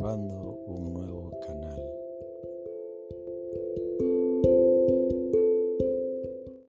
grabando un.